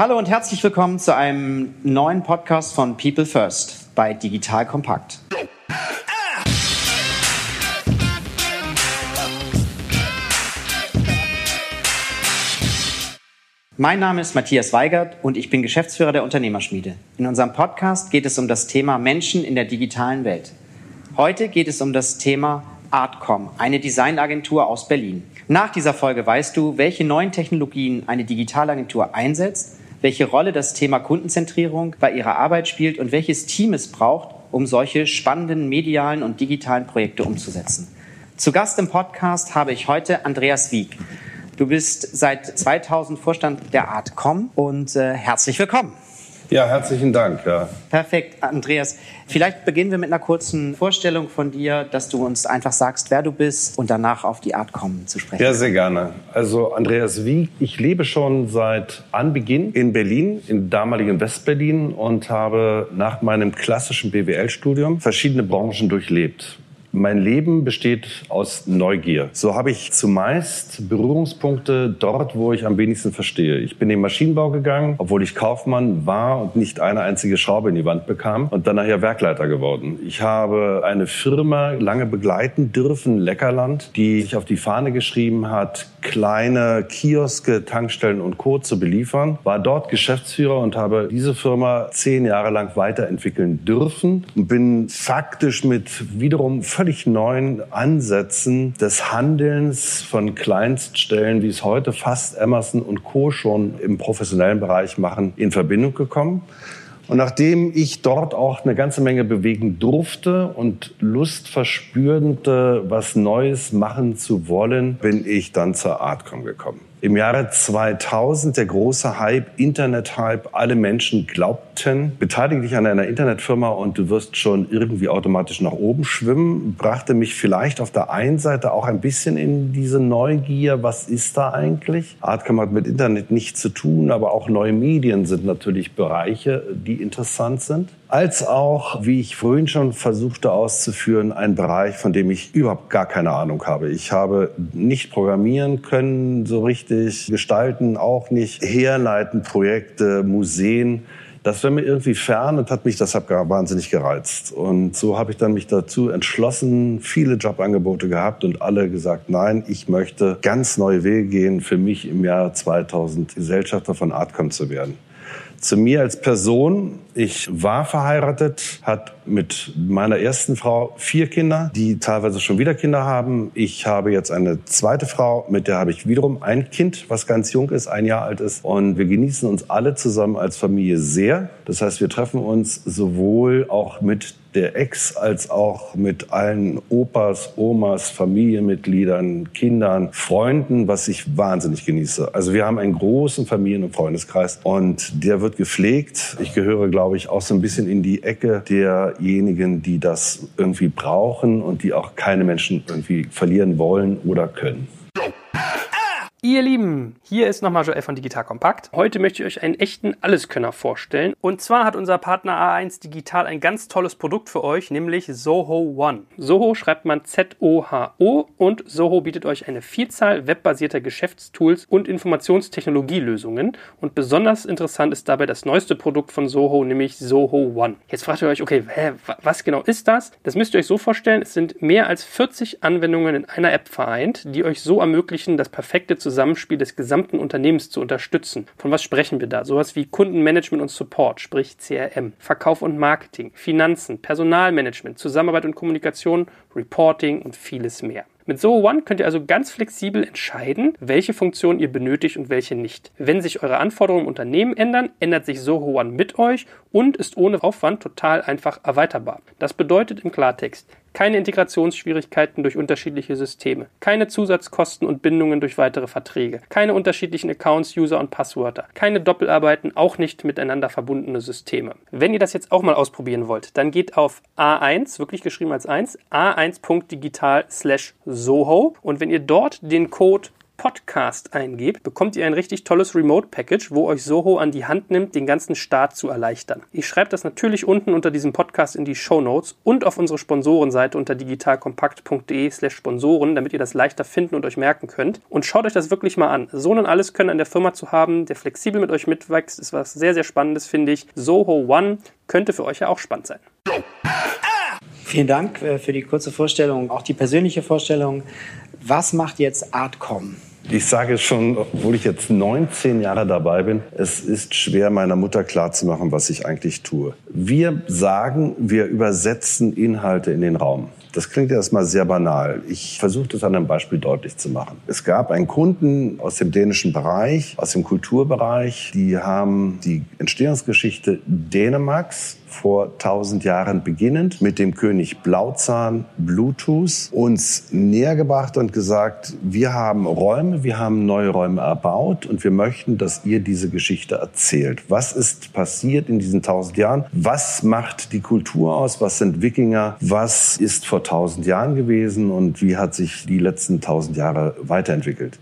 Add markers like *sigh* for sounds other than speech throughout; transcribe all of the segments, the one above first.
Hallo und herzlich willkommen zu einem neuen Podcast von People First bei Digital Kompakt. Mein Name ist Matthias Weigert und ich bin Geschäftsführer der Unternehmerschmiede. In unserem Podcast geht es um das Thema Menschen in der digitalen Welt. Heute geht es um das Thema Artcom, eine Designagentur aus Berlin. Nach dieser Folge weißt du, welche neuen Technologien eine Digitalagentur einsetzt welche Rolle das Thema Kundenzentrierung bei ihrer Arbeit spielt und welches Team es braucht, um solche spannenden medialen und digitalen Projekte umzusetzen. Zu Gast im Podcast habe ich heute Andreas Wieck. Du bist seit 2000 Vorstand der Artcom und äh, herzlich willkommen. Ja, herzlichen Dank. Ja. Perfekt, Andreas. Vielleicht beginnen wir mit einer kurzen Vorstellung von dir, dass du uns einfach sagst, wer du bist und danach auf die Art kommen zu sprechen. Ja, sehr gerne. Also Andreas Wieg, ich lebe schon seit Anbeginn in Berlin, in damaligen Westberlin und habe nach meinem klassischen BWL-Studium verschiedene Branchen durchlebt. Mein Leben besteht aus Neugier. So habe ich zumeist Berührungspunkte dort, wo ich am wenigsten verstehe. Ich bin in den Maschinenbau gegangen, obwohl ich Kaufmann war und nicht eine einzige Schraube in die Wand bekam und dann nachher Werkleiter geworden. Ich habe eine Firma lange begleiten dürfen, Leckerland, die sich auf die Fahne geschrieben hat, kleine Kioske, Tankstellen und Co. zu beliefern, war dort Geschäftsführer und habe diese Firma zehn Jahre lang weiterentwickeln dürfen und bin faktisch mit wiederum völlig neuen Ansätzen des Handelns von Kleinststellen, wie es heute fast Emerson und Co. schon im professionellen Bereich machen, in Verbindung gekommen. Und nachdem ich dort auch eine ganze Menge bewegen durfte und Lust verspürte, was Neues machen zu wollen, bin ich dann zur Artcom gekommen. Im Jahre 2000 der große Hype, Internet-Hype, alle Menschen glaubten, beteilige dich an einer Internetfirma und du wirst schon irgendwie automatisch nach oben schwimmen, brachte mich vielleicht auf der einen Seite auch ein bisschen in diese Neugier, was ist da eigentlich? Artcom hat mit Internet nichts zu tun, aber auch neue Medien sind natürlich Bereiche, die interessant sind als auch, wie ich vorhin schon versuchte auszuführen, ein Bereich, von dem ich überhaupt gar keine Ahnung habe. Ich habe nicht programmieren können, so richtig gestalten, auch nicht herleiten, Projekte, Museen. Das war mir irgendwie fern und hat mich deshalb wahnsinnig gereizt. Und so habe ich dann mich dazu entschlossen, viele Jobangebote gehabt und alle gesagt, nein, ich möchte ganz neue Wege gehen, für mich im Jahr 2000 Gesellschafter von Artcom zu werden. Zu mir als Person. Ich war verheiratet, hat mit meiner ersten Frau vier Kinder, die teilweise schon wieder Kinder haben. Ich habe jetzt eine zweite Frau, mit der habe ich wiederum ein Kind, was ganz jung ist, ein Jahr alt ist. Und wir genießen uns alle zusammen als Familie sehr. Das heißt, wir treffen uns sowohl auch mit der Ex als auch mit allen Opas, Omas, Familienmitgliedern, Kindern, Freunden, was ich wahnsinnig genieße. Also wir haben einen großen Familien- und Freundeskreis und der wird gepflegt. Ich gehöre, glaube ich, auch so ein bisschen in die Ecke derjenigen, die das irgendwie brauchen und die auch keine Menschen irgendwie verlieren wollen oder können. Ihr Lieben, hier ist nochmal Joel von Digital Kompakt. Heute möchte ich euch einen echten Alleskönner vorstellen. Und zwar hat unser Partner A1 Digital ein ganz tolles Produkt für euch, nämlich Soho One. Soho schreibt man Z-O-H-O und Soho bietet euch eine Vielzahl webbasierter Geschäftstools und Informationstechnologielösungen. Und besonders interessant ist dabei das neueste Produkt von Soho, nämlich Soho One. Jetzt fragt ihr euch, okay, hä, was genau ist das? Das müsst ihr euch so vorstellen, es sind mehr als 40 Anwendungen in einer App vereint, die euch so ermöglichen, das perfekte Zusammenspiel des gesamten Unternehmens zu unterstützen. Von was sprechen wir da? Sowas wie Kundenmanagement und Support, sprich CRM, Verkauf und Marketing, Finanzen, Personalmanagement, Zusammenarbeit und Kommunikation, Reporting und vieles mehr. Mit Soho One könnt ihr also ganz flexibel entscheiden, welche Funktionen ihr benötigt und welche nicht. Wenn sich eure Anforderungen im Unternehmen ändern, ändert sich Soho One mit euch und ist ohne Aufwand total einfach erweiterbar. Das bedeutet im Klartext, keine Integrationsschwierigkeiten durch unterschiedliche Systeme, keine Zusatzkosten und Bindungen durch weitere Verträge, keine unterschiedlichen Accounts, User und Passwörter, keine Doppelarbeiten, auch nicht miteinander verbundene Systeme. Wenn ihr das jetzt auch mal ausprobieren wollt, dann geht auf A1, wirklich geschrieben als 1, a1.digital slash Soho und wenn ihr dort den Code Podcast eingebt, bekommt ihr ein richtig tolles Remote-Package, wo euch Soho an die Hand nimmt, den ganzen Start zu erleichtern. Ich schreibe das natürlich unten unter diesem Podcast in die Show Notes und auf unsere Sponsorenseite unter digitalkompakt.de slash Sponsoren, damit ihr das leichter finden und euch merken könnt. Und schaut euch das wirklich mal an. So einen Alleskönnen an der Firma zu haben, der flexibel mit euch mitwächst, ist was sehr, sehr Spannendes, finde ich. Soho One könnte für euch ja auch spannend sein. Vielen Dank äh, für die kurze Vorstellung, auch die persönliche Vorstellung. Was macht jetzt Artcom? Ich sage schon, obwohl ich jetzt 19 Jahre dabei bin, es ist schwer, meiner Mutter klarzumachen, was ich eigentlich tue. Wir sagen, wir übersetzen Inhalte in den Raum. Das klingt erstmal sehr banal. Ich versuche das an einem Beispiel deutlich zu machen. Es gab einen Kunden aus dem dänischen Bereich, aus dem Kulturbereich, die haben die Entstehungsgeschichte Dänemarks vor 1000 Jahren beginnend mit dem König Blauzahn Bluetooth uns näher gebracht und gesagt, wir haben Räume, wir haben neue Räume erbaut und wir möchten, dass ihr diese Geschichte erzählt. Was ist passiert in diesen 1000 Jahren? Was macht die Kultur aus? Was sind Wikinger? Was ist vor 1000 Jahren gewesen und wie hat sich die letzten 1000 Jahre weiterentwickelt?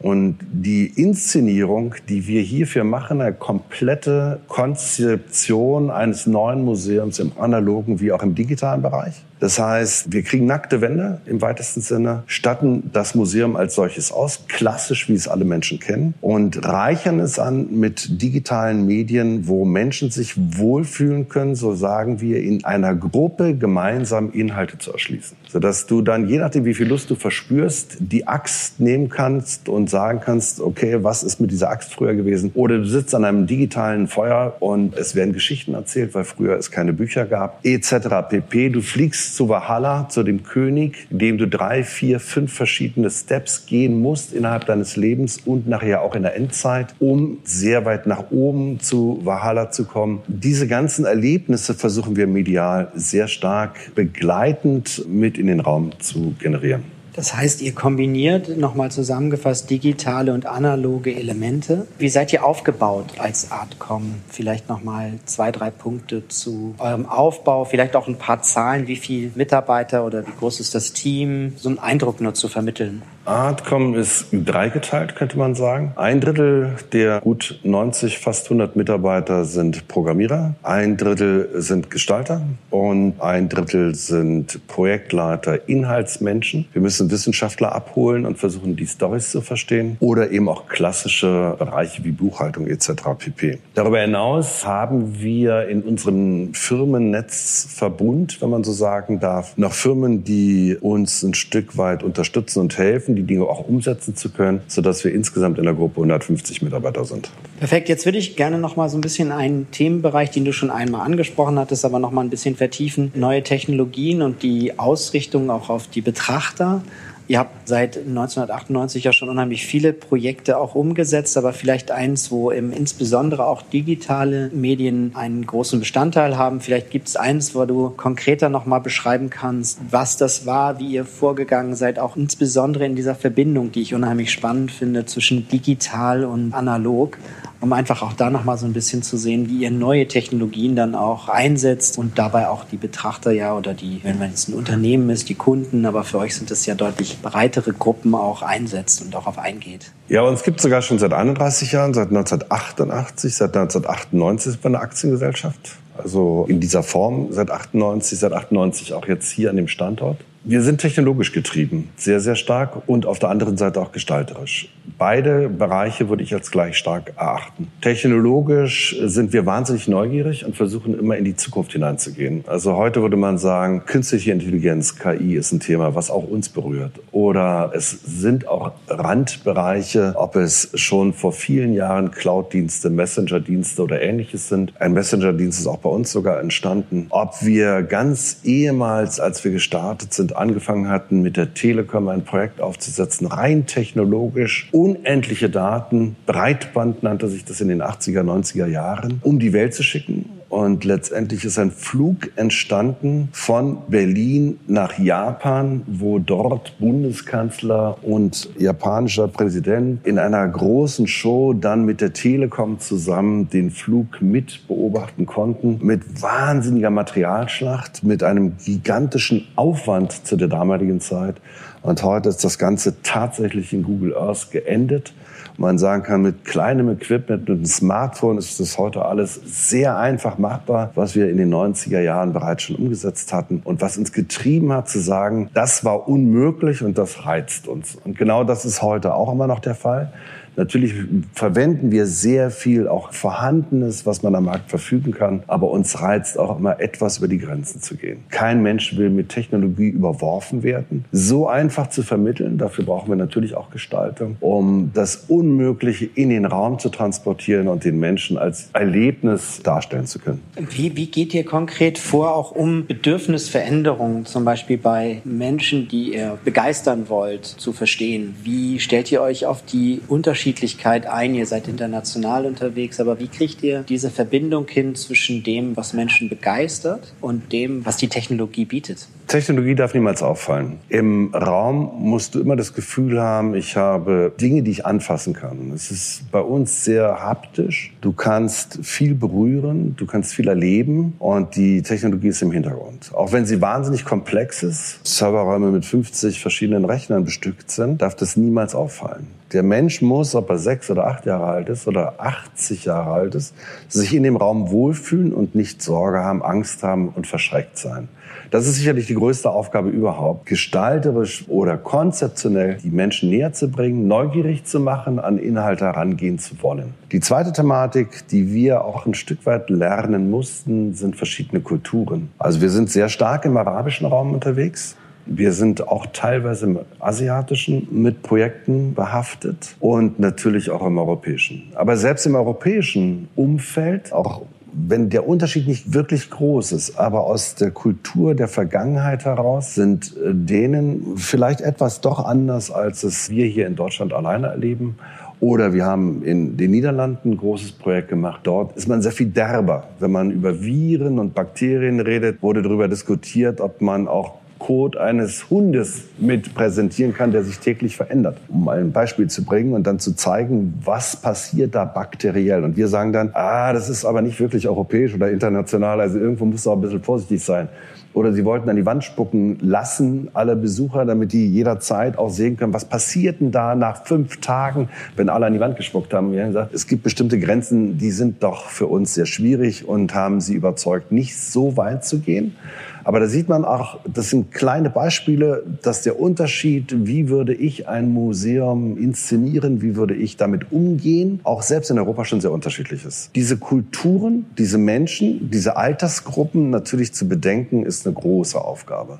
Und die Inszenierung, die wir hierfür machen, eine komplette Konzeption eines neuen Museums im analogen wie auch im digitalen Bereich. Das heißt, wir kriegen nackte Wände im weitesten Sinne, statten das Museum als solches aus, klassisch, wie es alle Menschen kennen, und reichern es an mit digitalen Medien, wo Menschen sich wohlfühlen können, so sagen wir, in einer Gruppe gemeinsam Inhalte zu erschließen. Sodass du dann, je nachdem, wie viel Lust du verspürst, die Axt nehmen kannst und sagen kannst, okay, was ist mit dieser Axt früher gewesen? Oder du sitzt an einem digitalen Feuer und es werden Geschichten erzählt, weil früher es keine Bücher gab, etc. pp. Du fliegst zu Valhalla, zu dem König, dem du drei, vier, fünf verschiedene Steps gehen musst innerhalb deines Lebens und nachher auch in der Endzeit, um sehr weit nach oben zu Valhalla zu kommen. Diese ganzen Erlebnisse versuchen wir medial sehr stark begleitend mit in den Raum zu generieren. Das heißt, ihr kombiniert nochmal zusammengefasst digitale und analoge Elemente. Wie seid ihr aufgebaut als Artcom? Vielleicht nochmal zwei, drei Punkte zu eurem Aufbau, vielleicht auch ein paar Zahlen, wie viele Mitarbeiter oder wie groß ist das Team, so einen Eindruck nur zu vermitteln. Artcom ist dreigeteilt, könnte man sagen. Ein Drittel der gut 90, fast 100 Mitarbeiter sind Programmierer, ein Drittel sind Gestalter und ein Drittel sind Projektleiter, Inhaltsmenschen. Wir müssen Wissenschaftler abholen und versuchen, die Stories zu verstehen oder eben auch klassische Bereiche wie Buchhaltung etc. pp. Darüber hinaus haben wir in unserem Firmennetzverbund, wenn man so sagen darf, noch Firmen, die uns ein Stück weit unterstützen und helfen, die Dinge auch umsetzen zu können, sodass wir insgesamt in der Gruppe 150 Mitarbeiter sind. Perfekt. Jetzt würde ich gerne noch mal so ein bisschen einen Themenbereich, den du schon einmal angesprochen hattest, aber noch mal ein bisschen vertiefen. Neue Technologien und die Ausrichtung auch auf die Betrachter. Ihr habt seit 1998 ja schon unheimlich viele Projekte auch umgesetzt, aber vielleicht eins, wo im, insbesondere auch digitale Medien einen großen Bestandteil haben. Vielleicht gibt es eins, wo du konkreter nochmal beschreiben kannst, was das war, wie ihr vorgegangen seid, auch insbesondere in dieser Verbindung, die ich unheimlich spannend finde zwischen digital und analog um einfach auch da nochmal so ein bisschen zu sehen, wie ihr neue Technologien dann auch einsetzt und dabei auch die Betrachter ja oder die, wenn man jetzt ein Unternehmen ist, die Kunden, aber für euch sind es ja deutlich breitere Gruppen auch einsetzt und darauf eingeht. Ja, gibt es sogar schon seit 31 Jahren, seit 1988, seit 1998 sind wir eine Aktiengesellschaft. Also in dieser Form seit 98, seit 98 auch jetzt hier an dem Standort. Wir sind technologisch getrieben, sehr, sehr stark und auf der anderen Seite auch gestalterisch. Beide Bereiche würde ich als gleich stark erachten. Technologisch sind wir wahnsinnig neugierig und versuchen immer in die Zukunft hineinzugehen. Also heute würde man sagen, künstliche Intelligenz, KI ist ein Thema, was auch uns berührt. Oder es sind auch Randbereiche, ob es schon vor vielen Jahren Cloud-Dienste, Messenger-Dienste oder ähnliches sind. Ein Messenger-Dienst ist auch bei uns sogar entstanden. Ob wir ganz ehemals, als wir gestartet sind, angefangen hatten, mit der Telekom ein Projekt aufzusetzen, rein technologisch, unendliche Daten, Breitband nannte sich das in den 80er, 90er Jahren, um die Welt zu schicken Und letztendlich ist ein Flug entstanden von Berlin nach Japan, wo dort Bundeskanzler und japanischer Präsident in einer großen Show dann mit der Telekom zusammen den Flug mit beobachten konnten. Mit wahnsinniger Materialschlacht, mit einem gigantischen Aufwand zu der damaligen Zeit. Und heute ist das Ganze tatsächlich in Google Earth geendet man sagen kann, mit kleinem Equipment, mit einem Smartphone ist das heute alles sehr einfach machbar, was wir in den 90er Jahren bereits schon umgesetzt hatten und was uns getrieben hat zu sagen, das war unmöglich und das reizt uns. Und genau das ist heute auch immer noch der Fall. Natürlich verwenden wir sehr viel auch Vorhandenes, was man am Markt verfügen kann, aber uns reizt auch immer etwas über die Grenzen zu gehen. Kein Mensch will mit Technologie überworfen werden. So einfach zu vermitteln, dafür brauchen wir natürlich auch Gestaltung, um das Unmögliche in den Raum zu transportieren und den Menschen als Erlebnis darstellen zu können. Wie, wie geht ihr konkret vor, auch um Bedürfnisveränderungen, zum Beispiel bei Menschen, die ihr begeistern wollt, zu verstehen? Wie stellt ihr euch auf die Unterschiede Unterschiedlichkeit ein. Ihr seid international unterwegs, aber wie kriegt ihr diese Verbindung hin zwischen dem, was Menschen begeistert und dem, was die Technologie bietet? Technologie darf niemals auffallen. Im Raum musst du immer das Gefühl haben, ich habe Dinge, die ich anfassen kann. Es ist bei uns sehr haptisch. Du kannst viel berühren, du kannst viel erleben und die Technologie ist im Hintergrund. Auch wenn sie wahnsinnig komplex ist, Serverräume mit 50 verschiedenen Rechnern bestückt sind, darf das niemals auffallen. Der Mensch muss, ob er sechs oder acht Jahre alt ist oder 80 Jahre alt ist, sich in dem Raum wohlfühlen und nicht Sorge haben, Angst haben und verschreckt sein. Das ist sicherlich die größte Aufgabe überhaupt, gestalterisch oder konzeptionell die Menschen näher zu bringen, neugierig zu machen, an Inhalte herangehen zu wollen. Die zweite Thematik, die wir auch ein Stück weit lernen mussten, sind verschiedene Kulturen. Also wir sind sehr stark im arabischen Raum unterwegs. Wir sind auch teilweise im asiatischen mit Projekten behaftet und natürlich auch im europäischen. Aber selbst im europäischen Umfeld, auch wenn der Unterschied nicht wirklich groß ist, aber aus der Kultur der Vergangenheit heraus sind äh, denen vielleicht etwas doch anders, als es wir hier in Deutschland alleine erleben. Oder wir haben in den Niederlanden ein großes Projekt gemacht. Dort ist man sehr viel derber. Wenn man über Viren und Bakterien redet, wurde darüber diskutiert, ob man auch Code eines Hundes mit präsentieren kann, der sich täglich verändert. Um mal ein Beispiel zu bringen und dann zu zeigen, was passiert da bakteriell. Und wir sagen dann, ah, das ist aber nicht wirklich europäisch oder international, also irgendwo muss auch ein bisschen vorsichtig sein. Oder sie wollten an die Wand spucken lassen, alle Besucher, damit die jederzeit auch sehen können, was passiert denn da nach fünf Tagen, wenn alle an die Wand gespuckt haben. Wir haben gesagt, es gibt bestimmte Grenzen, die sind doch für uns sehr schwierig und haben sie überzeugt, nicht so weit zu gehen. Aber da sieht man auch, das sind kleine Beispiele, dass der Unterschied, wie würde ich ein Museum inszenieren, wie würde ich damit umgehen, auch selbst in Europa schon sehr unterschiedlich ist. Diese Kulturen, diese Menschen, diese Altersgruppen natürlich zu bedenken, ist eine große Aufgabe.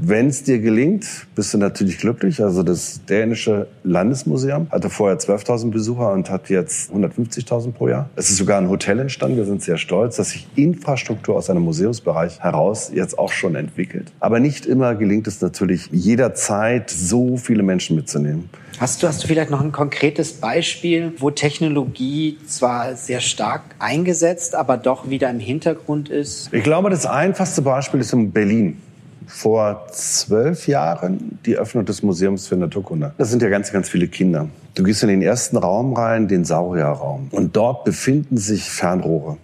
Wenn es dir gelingt, bist du natürlich glücklich. Also das dänische Landesmuseum hatte vorher 12.000 Besucher und hat jetzt 150.000 pro Jahr. Es ist sogar ein Hotel entstanden. Wir sind sehr stolz, dass sich Infrastruktur aus einem Museumsbereich heraus jetzt auch schon entwickelt. Aber nicht immer gelingt es natürlich jederzeit, so viele Menschen mitzunehmen. Hast du, hast du vielleicht noch ein konkretes Beispiel, wo Technologie zwar sehr stark eingesetzt, aber doch wieder im Hintergrund ist? Ich glaube, das einfachste Beispiel ist in Berlin vor zwölf Jahren die Öffnung des Museums für Naturkunde. Das sind ja ganz, ganz viele Kinder. Du gehst in den ersten Raum rein, den Saurierraum. Und dort befinden sich Fernrohre.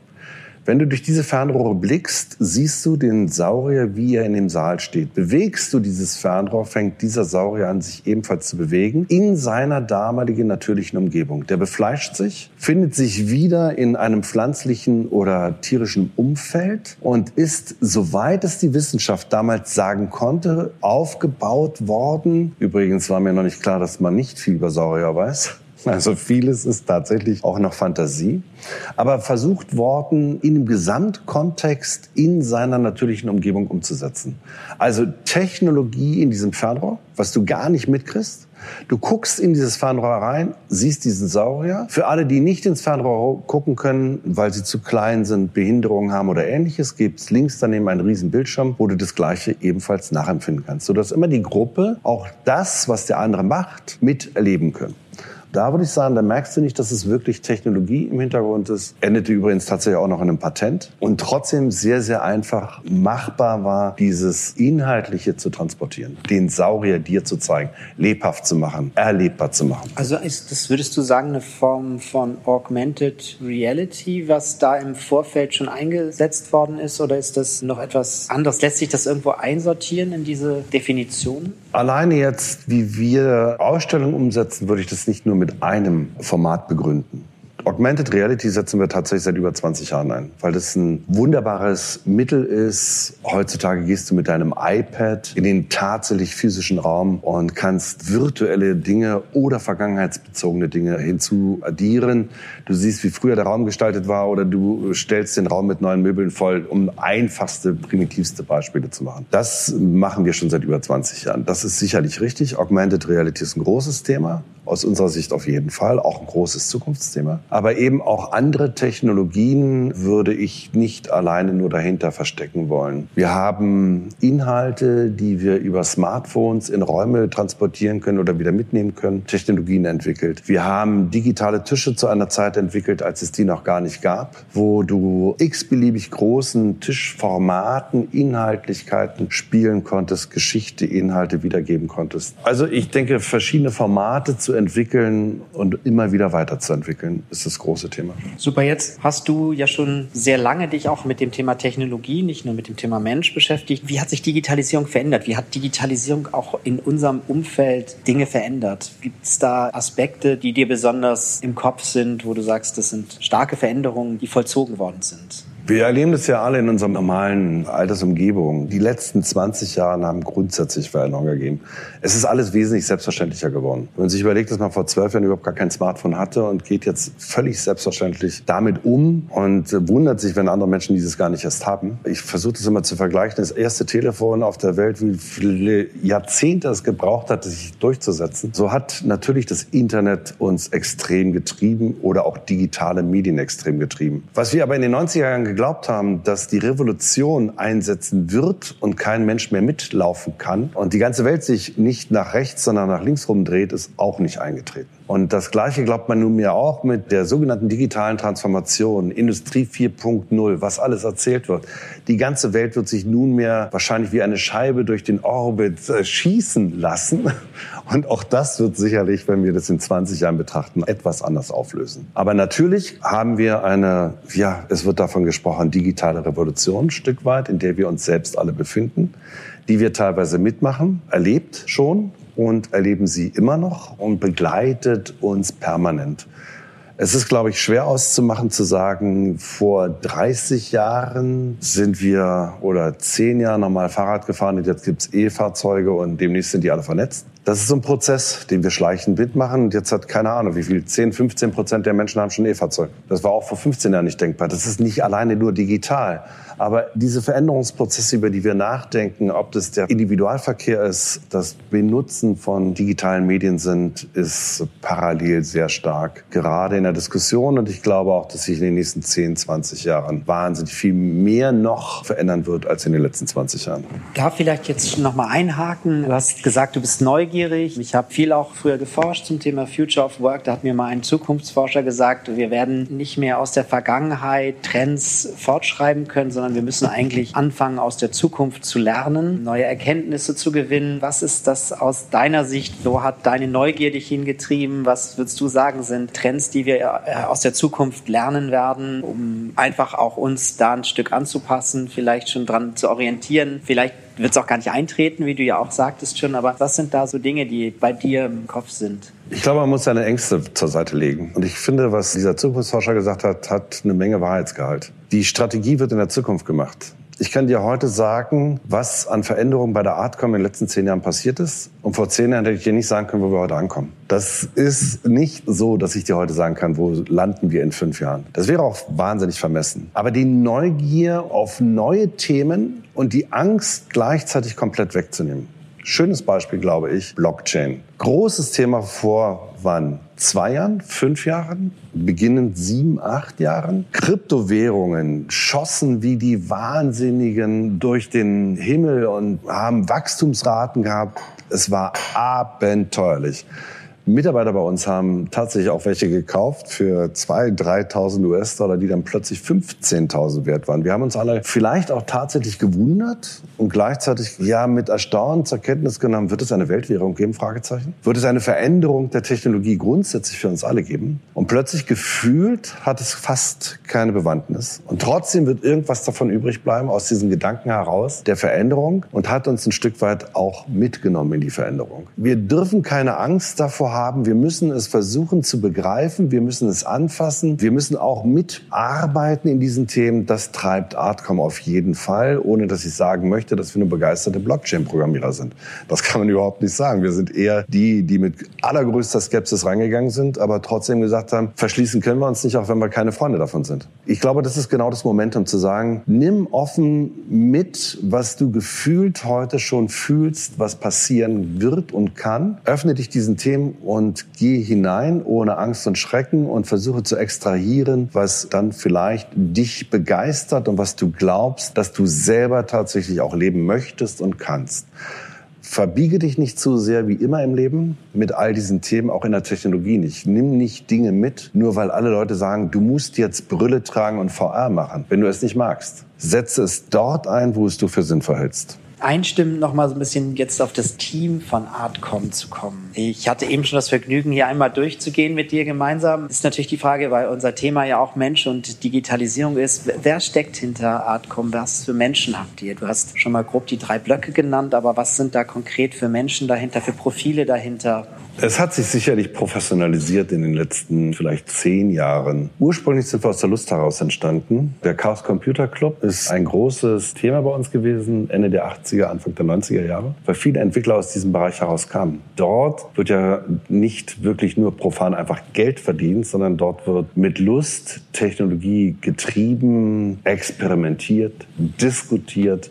Wenn du durch diese Fernrohre blickst, siehst du den Saurier, wie er in dem Saal steht. Bewegst du dieses Fernrohr, fängt dieser Saurier an, sich ebenfalls zu bewegen in seiner damaligen natürlichen Umgebung. Der befleischt sich, findet sich wieder in einem pflanzlichen oder tierischen Umfeld und ist, soweit es die Wissenschaft damals sagen konnte, aufgebaut worden. Übrigens war mir noch nicht klar, dass man nicht viel über Saurier weiß also vieles ist tatsächlich auch noch Fantasie, aber versucht worden, in dem Gesamtkontext in seiner natürlichen Umgebung umzusetzen. Also Technologie in diesem Fernrohr, was du gar nicht mitkriegst. Du guckst in dieses Fernrohr rein, siehst diesen Saurier. Für alle, die nicht ins Fernrohr gucken können, weil sie zu klein sind, Behinderungen haben oder ähnliches, gibt es links daneben einen riesen Bildschirm, wo du das Gleiche ebenfalls nachempfinden kannst, sodass immer die Gruppe auch das, was der andere macht, miterleben können. Da würde ich sagen, da merkst du nicht, dass es wirklich Technologie im Hintergrund ist. Endete übrigens tatsächlich auch noch in einem Patent und trotzdem sehr, sehr einfach machbar war, dieses Inhaltliche zu transportieren, den Saurier dir zu zeigen, lebhaft zu machen, erlebbar zu machen. Also ist das, würdest du sagen, eine Form von Augmented Reality, was da im Vorfeld schon eingesetzt worden ist? Oder ist das noch etwas anderes? Lässt sich das irgendwo einsortieren in diese Definition? Alleine jetzt, wie wir Ausstellungen umsetzen, würde ich das nicht nur mit einem Format begründen. Augmented Reality setzen wir tatsächlich seit über 20 Jahren ein, weil das ein wunderbares Mittel ist. Heutzutage gehst du mit deinem iPad in den tatsächlich physischen Raum und kannst virtuelle Dinge oder vergangenheitsbezogene Dinge hinzuaddieren. Du siehst, wie früher der Raum gestaltet war oder du stellst den Raum mit neuen Möbeln voll, um einfachste, primitivste Beispiele zu machen. Das machen wir schon seit über 20 Jahren. Das ist sicherlich richtig. Augmented Reality ist ein großes Thema aus unserer Sicht auf jeden Fall, auch ein großes Zukunftsthema. Aber eben auch andere Technologien würde ich nicht alleine nur dahinter verstecken wollen. Wir haben Inhalte, die wir über Smartphones in Räume transportieren können oder wieder mitnehmen können, Technologien entwickelt. Wir haben digitale Tische zu einer Zeit entwickelt, als es die noch gar nicht gab, wo du x-beliebig großen Tischformaten, Inhaltlichkeiten spielen konntest, Geschichte, Inhalte wiedergeben konntest. Also ich denke, verschiedene Formate zu entwickeln und immer wieder weiterzuentwickeln, ist das große Thema. Super, jetzt hast du ja schon sehr lange dich auch mit dem Thema Technologie, nicht nur mit dem Thema Mensch beschäftigt. Wie hat sich Digitalisierung verändert? Wie hat Digitalisierung auch in unserem Umfeld Dinge verändert? Gibt es da Aspekte, die dir besonders im Kopf sind, wo du sagst, das sind starke Veränderungen, die vollzogen worden sind? Wir erleben das ja alle in unserer normalen Altersumgebung. Die letzten 20 Jahre haben grundsätzlich Veränderungen gegeben. Es ist alles wesentlich selbstverständlicher geworden. Wenn man sich überlegt, dass man vor zwölf Jahren überhaupt gar kein Smartphone hatte und geht jetzt völlig selbstverständlich damit um und wundert sich, wenn andere Menschen dieses gar nicht erst haben. Ich versuche das immer zu vergleichen. Das erste Telefon auf der Welt, wie viele Jahrzehnte es gebraucht hat, sich durchzusetzen. So hat natürlich das Internet uns extrem getrieben oder auch digitale Medien extrem getrieben. Was wir aber in den 90er Jahren geglaubt haben, dass die Revolution einsetzen wird und kein Mensch mehr mitlaufen kann und die ganze Welt sich nicht nach rechts, sondern nach links rumdreht, ist auch nicht eingetreten. Und das Gleiche glaubt man nunmehr auch mit der sogenannten digitalen Transformation, Industrie 4.0, was alles erzählt wird. Die ganze Welt wird sich nunmehr wahrscheinlich wie eine Scheibe durch den Orbit äh, schießen lassen. *laughs* Und auch das wird sicherlich, wenn wir das in 20 Jahren betrachten, etwas anders auflösen. Aber natürlich haben wir eine, ja, es wird davon gesprochen, digitale Revolution ein Stück weit, in der wir uns selbst alle befinden, die wir teilweise mitmachen, erlebt schon und erleben sie immer noch und begleitet uns permanent. Es ist, glaube ich, schwer auszumachen zu sagen, vor 30 Jahren sind wir oder 10 Jahre nochmal Fahrrad gefahren und jetzt gibt's E-Fahrzeuge und demnächst sind die alle vernetzt. Das ist so ein Prozess, den wir schleichend mitmachen. Und jetzt hat keine Ahnung, wie viel, 10, 15 Prozent der Menschen haben schon E-Fahrzeug. Das war auch vor 15 Jahren nicht denkbar. Das ist nicht alleine nur digital. Aber diese Veränderungsprozesse, über die wir nachdenken, ob das der Individualverkehr ist, das Benutzen von digitalen Medien sind, ist parallel sehr stark. Gerade in der Diskussion. Und ich glaube auch, dass sich in den nächsten 10, 20 Jahren wahnsinnig viel mehr noch verändern wird als in den letzten 20 Jahren. Da vielleicht jetzt noch mal einhaken. Du hast gesagt, du bist neugierig. Ich habe viel auch früher geforscht zum Thema Future of Work. Da hat mir mal ein Zukunftsforscher gesagt, wir werden nicht mehr aus der Vergangenheit Trends fortschreiben können, sondern sondern wir müssen eigentlich anfangen, aus der Zukunft zu lernen, neue Erkenntnisse zu gewinnen. Was ist das aus deiner Sicht? Wo hat deine Neugier dich hingetrieben? Was würdest du sagen, sind Trends, die wir äh, aus der Zukunft lernen werden, um einfach auch uns da ein Stück anzupassen, vielleicht schon dran zu orientieren? Vielleicht wird es auch gar nicht eintreten, wie du ja auch sagtest schon, aber was sind da so Dinge, die bei dir im Kopf sind? Ich glaube, man muss seine Ängste zur Seite legen. Und ich finde, was dieser Zukunftsforscher gesagt hat, hat eine Menge Wahrheitsgehalt. Die Strategie wird in der Zukunft gemacht. Ich kann dir heute sagen, was an Veränderungen bei der Artcom in den letzten zehn Jahren passiert ist. Und vor zehn Jahren hätte ich dir nicht sagen können, wo wir heute ankommen. Das ist nicht so, dass ich dir heute sagen kann, wo landen wir in fünf Jahren. Das wäre auch wahnsinnig vermessen. Aber die Neugier auf neue Themen und die Angst gleichzeitig komplett wegzunehmen. Schönes Beispiel, glaube ich, Blockchain. Großes Thema vor wann? Zwei Jahren, fünf Jahren, beginnend sieben, acht Jahren. Kryptowährungen schossen wie die Wahnsinnigen durch den Himmel und haben Wachstumsraten gehabt. Es war abenteuerlich. Mitarbeiter bei uns haben tatsächlich auch welche gekauft für 2.000, 3.000 US-Dollar, die dann plötzlich 15.000 wert waren. Wir haben uns alle vielleicht auch tatsächlich gewundert und gleichzeitig ja mit Erstaunen zur Kenntnis genommen, wird es eine Weltwährung geben? Fragezeichen. Wird es eine Veränderung der Technologie grundsätzlich für uns alle geben? Und plötzlich gefühlt hat es fast keine Bewandtnis. Und trotzdem wird irgendwas davon übrig bleiben aus diesen Gedanken heraus der Veränderung und hat uns ein Stück weit auch mitgenommen in die Veränderung. Wir dürfen keine Angst davor haben. Wir müssen es versuchen zu begreifen. Wir müssen es anfassen. Wir müssen auch mitarbeiten in diesen Themen. Das treibt Artcom auf jeden Fall, ohne dass ich sagen möchte, dass wir nur begeisterte Blockchain-Programmierer sind. Das kann man *laughs* überhaupt nicht sagen. Wir sind eher die, die mit allergrößter Skepsis reingegangen sind, aber trotzdem gesagt haben, verschließen können wir uns nicht, auch wenn wir keine Freunde davon sind. Ich glaube, das ist genau das Momentum zu sagen, nimm offen mit, was du gefühlt heute schon fühlst, was passieren wird und kann. Öffne dich diesen Themen und geh hinein ohne Angst und Schrecken und versuche zu extrahieren, was dann vielleicht dich begeistert und was du glaubst, dass du selber tatsächlich auch leben möchtest und kannst. Verbiege dich nicht zu sehr wie immer im Leben mit all diesen Themen, auch in der Technologie nicht. Nimm nicht Dinge mit, nur weil alle Leute sagen, du musst jetzt Brille tragen und VR machen, wenn du es nicht magst. Setze es dort ein, wo es du für sinnvoll hältst einstimmen, noch mal so ein bisschen jetzt auf das Team von Artcom zu kommen. Ich hatte eben schon das Vergnügen, hier einmal durchzugehen mit dir gemeinsam. Ist natürlich die Frage, weil unser Thema ja auch Mensch und Digitalisierung ist. Wer steckt hinter Artcom? Was für Menschen habt ihr? Du hast schon mal grob die drei Blöcke genannt, aber was sind da konkret für Menschen dahinter, für Profile dahinter? Es hat sich sicherlich professionalisiert in den letzten vielleicht zehn Jahren. Ursprünglich sind wir aus der Lust heraus entstanden. Der Chaos Computer Club ist ein großes Thema bei uns gewesen, Ende der 80er, Anfang der 90er Jahre, weil viele Entwickler aus diesem Bereich heraus kamen. Dort wird ja nicht wirklich nur profan einfach Geld verdient, sondern dort wird mit Lust Technologie getrieben, experimentiert, diskutiert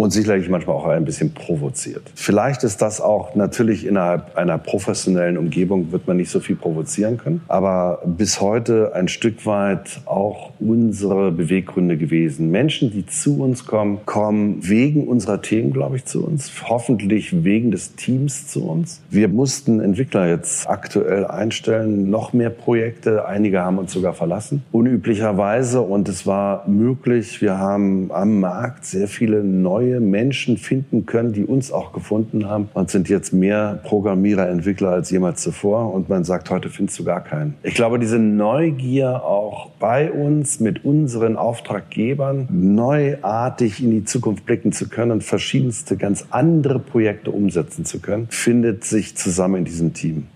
und sicherlich manchmal auch ein bisschen provoziert. Vielleicht ist das auch natürlich innerhalb einer professionellen Umgebung wird man nicht so viel provozieren können, aber bis heute ein Stück weit auch unsere Beweggründe gewesen. Menschen, die zu uns kommen, kommen wegen unserer Themen, glaube ich, zu uns, hoffentlich wegen des Teams zu uns. Wir mussten Entwickler jetzt aktuell einstellen, noch mehr Projekte, einige haben uns sogar verlassen, unüblicherweise und es war möglich, wir haben am Markt sehr viele neue neue Menschen finden können, die uns auch gefunden haben und sind jetzt mehr Programmierer, Entwickler als jemals zuvor. Und man sagt, heute findest du gar keinen. Ich glaube, diese Neugier auch bei uns mit unseren Auftraggebern neuartig in die Zukunft blicken zu können und verschiedenste ganz andere Projekte umsetzen zu können, findet sich zusammen in diesem Team.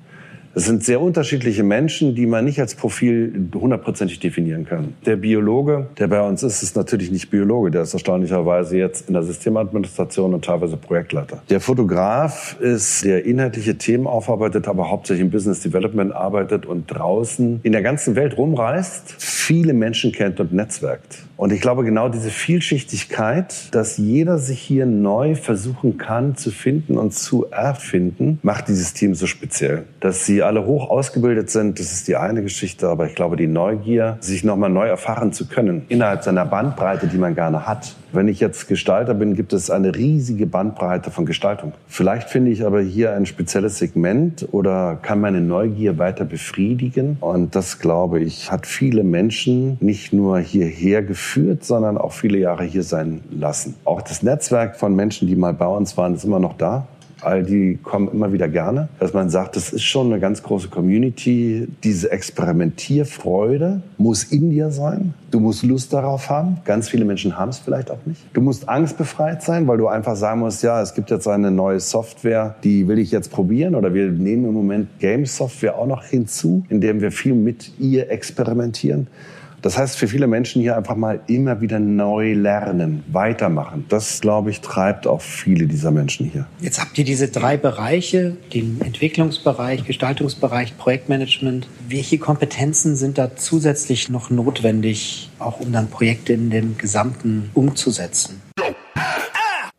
Es sind sehr unterschiedliche Menschen, die man nicht als Profil hundertprozentig definieren kann. Der Biologe, der bei uns ist, ist natürlich nicht Biologe. Der ist erstaunlicherweise jetzt in der Systemadministration und teilweise Projektleiter. Der Fotograf ist, der inhaltliche Themen aufarbeitet, aber hauptsächlich im Business Development arbeitet und draußen in der ganzen Welt rumreist, viele Menschen kennt und netzwerkt. Und ich glaube, genau diese Vielschichtigkeit, dass jeder sich hier neu versuchen kann zu finden und zu erfinden, macht dieses Team so speziell. Dass sie alle hoch ausgebildet sind, das ist die eine Geschichte, aber ich glaube, die Neugier, sich nochmal neu erfahren zu können, innerhalb seiner Bandbreite, die man gerne hat. Wenn ich jetzt Gestalter bin, gibt es eine riesige Bandbreite von Gestaltung. Vielleicht finde ich aber hier ein spezielles Segment oder kann meine Neugier weiter befriedigen. Und das, glaube ich, hat viele Menschen nicht nur hierher geführt, sondern auch viele Jahre hier sein lassen. Auch das Netzwerk von Menschen, die mal bei uns waren, ist immer noch da all die kommen immer wieder gerne, dass man sagt, das ist schon eine ganz große Community. Diese Experimentierfreude muss in dir sein. Du musst Lust darauf haben. Ganz viele Menschen haben es vielleicht auch nicht. Du musst angstbefreit sein, weil du einfach sagen musst, ja, es gibt jetzt eine neue Software, die will ich jetzt probieren oder wir nehmen im Moment Game Software auch noch hinzu, indem wir viel mit ihr experimentieren. Das heißt, für viele Menschen hier einfach mal immer wieder neu lernen, weitermachen. Das, glaube ich, treibt auch viele dieser Menschen hier. Jetzt habt ihr diese drei Bereiche, den Entwicklungsbereich, Gestaltungsbereich, Projektmanagement. Welche Kompetenzen sind da zusätzlich noch notwendig, auch um dann Projekte in dem Gesamten umzusetzen?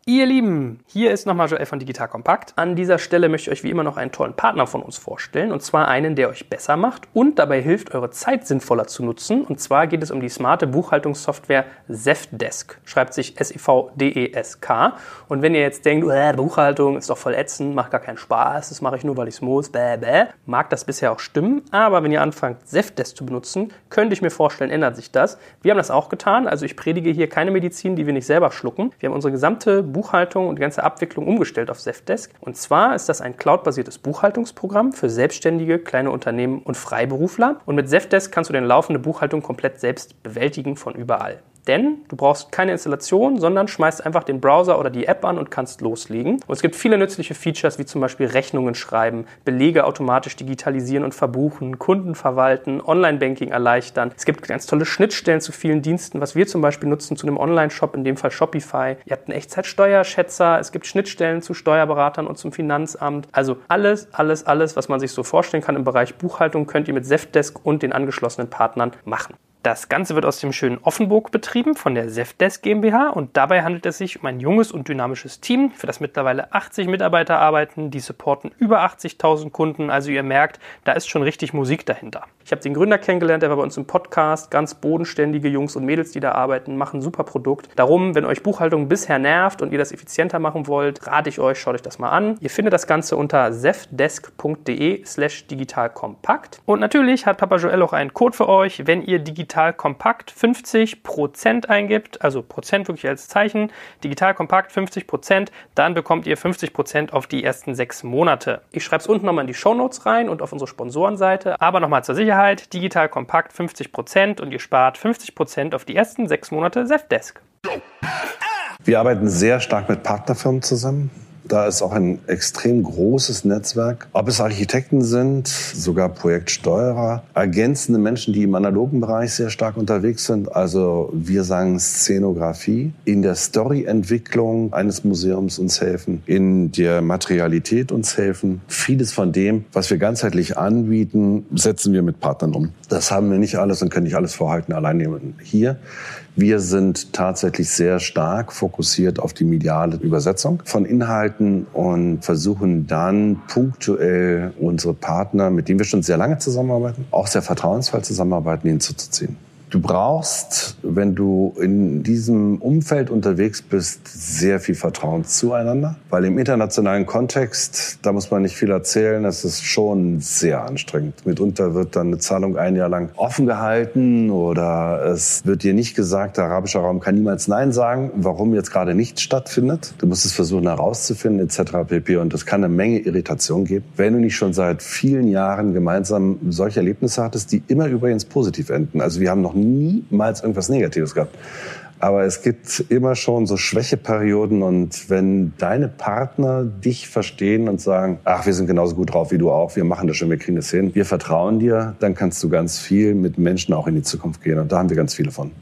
Ihr Lieben, hier ist nochmal Joel von Digital Kompakt. An dieser Stelle möchte ich euch wie immer noch einen tollen Partner von uns vorstellen. Und zwar einen, der euch besser macht und dabei hilft, eure Zeit sinnvoller zu nutzen. Und zwar geht es um die smarte Buchhaltungssoftware Zefdesk. Schreibt sich S-E-V-D-E-S-K. Und wenn ihr jetzt denkt, äh, Buchhaltung ist doch voll ätzend, macht gar keinen Spaß, das mache ich nur, weil ich es muss, bäh, bäh, mag das bisher auch stimmen. Aber wenn ihr anfangt, Zefdesk zu benutzen, könnte ich mir vorstellen, ändert sich das. Wir haben das auch getan. Also ich predige hier keine Medizin, die wir nicht selber schlucken. Wir haben unsere gesamte Buchhaltung und die ganze Abwicklung umgestellt auf Zefdesk. Und zwar ist das ein cloudbasiertes Buchhaltungsprogramm für Selbstständige, kleine Unternehmen und Freiberufler. Und mit Zefdesk kannst du deine laufende Buchhaltung komplett selbst bewältigen von überall. Denn du brauchst keine Installation, sondern schmeißt einfach den Browser oder die App an und kannst loslegen. Und es gibt viele nützliche Features, wie zum Beispiel Rechnungen schreiben, Belege automatisch digitalisieren und verbuchen, Kunden verwalten, Online-Banking erleichtern. Es gibt ganz tolle Schnittstellen zu vielen Diensten, was wir zum Beispiel nutzen zu einem Online-Shop, in dem Fall Shopify. Ihr habt einen Echtzeitsteuerschätzer, es gibt Schnittstellen zu Steuerberatern und zum Finanzamt. Also alles, alles, alles, was man sich so vorstellen kann im Bereich Buchhaltung, könnt ihr mit Zefdesk und den angeschlossenen Partnern machen. Das Ganze wird aus dem schönen Offenburg betrieben von der Sefdesk GmbH und dabei handelt es sich um ein junges und dynamisches Team, für das mittlerweile 80 Mitarbeiter arbeiten, die supporten über 80.000 Kunden. Also ihr merkt, da ist schon richtig Musik dahinter. Ich habe den Gründer kennengelernt, der war bei uns im Podcast. Ganz bodenständige Jungs und Mädels, die da arbeiten, machen super Produkt. Darum, wenn euch Buchhaltung bisher nervt und ihr das effizienter machen wollt, rate ich euch, schaut euch das mal an. Ihr findet das Ganze unter zefdesk.de slash digitalkompakt. Und natürlich hat Papa Joel auch einen Code für euch, wenn ihr digital kompakt 50% eingibt, also Prozent wirklich als Zeichen, digital kompakt 50%, dann bekommt ihr 50% auf die ersten sechs Monate. Ich schreibe es unten nochmal in die Show Notes rein und auf unsere Sponsorenseite, aber nochmal zur Sicherheit, Sicherheit, digital kompakt 50% und ihr spart 50% auf die ersten sechs Monate Zefdesk. Wir arbeiten sehr stark mit Partnerfirmen zusammen. Da ist auch ein extrem großes Netzwerk. Ob es Architekten sind, sogar Projektsteuerer, ergänzende Menschen, die im analogen Bereich sehr stark unterwegs sind. Also wir sagen Szenografie, in der Storyentwicklung eines Museums uns helfen, in der Materialität uns helfen. Vieles von dem, was wir ganzheitlich anbieten, setzen wir mit Partnern um. Das haben wir nicht alles und können nicht alles vorhalten allein hier. Wir sind tatsächlich sehr stark fokussiert auf die mediale Übersetzung von Inhalten und versuchen dann punktuell unsere Partner, mit denen wir schon sehr lange zusammenarbeiten, auch sehr vertrauensvoll zusammenarbeiten, hinzuzuziehen. Du brauchst, wenn du in diesem Umfeld unterwegs bist, sehr viel Vertrauen zueinander, weil im internationalen Kontext, da muss man nicht viel erzählen, es ist schon sehr anstrengend. Mitunter wird dann eine Zahlung ein Jahr lang offen gehalten oder es wird dir nicht gesagt, der arabische Raum kann niemals Nein sagen, warum jetzt gerade nichts stattfindet. Du musst es versuchen herauszufinden etc. pp. Und es kann eine Menge Irritation geben, wenn du nicht schon seit vielen Jahren gemeinsam solche Erlebnisse hattest, die immer übrigens positiv enden. Also wir haben noch niemals irgendwas Negatives gehabt. Aber es gibt immer schon so Schwächeperioden und wenn deine Partner dich verstehen und sagen, ach, wir sind genauso gut drauf wie du auch, wir machen das schon, wir kriegen das hin, wir vertrauen dir, dann kannst du ganz viel mit Menschen auch in die Zukunft gehen und da haben wir ganz viele von.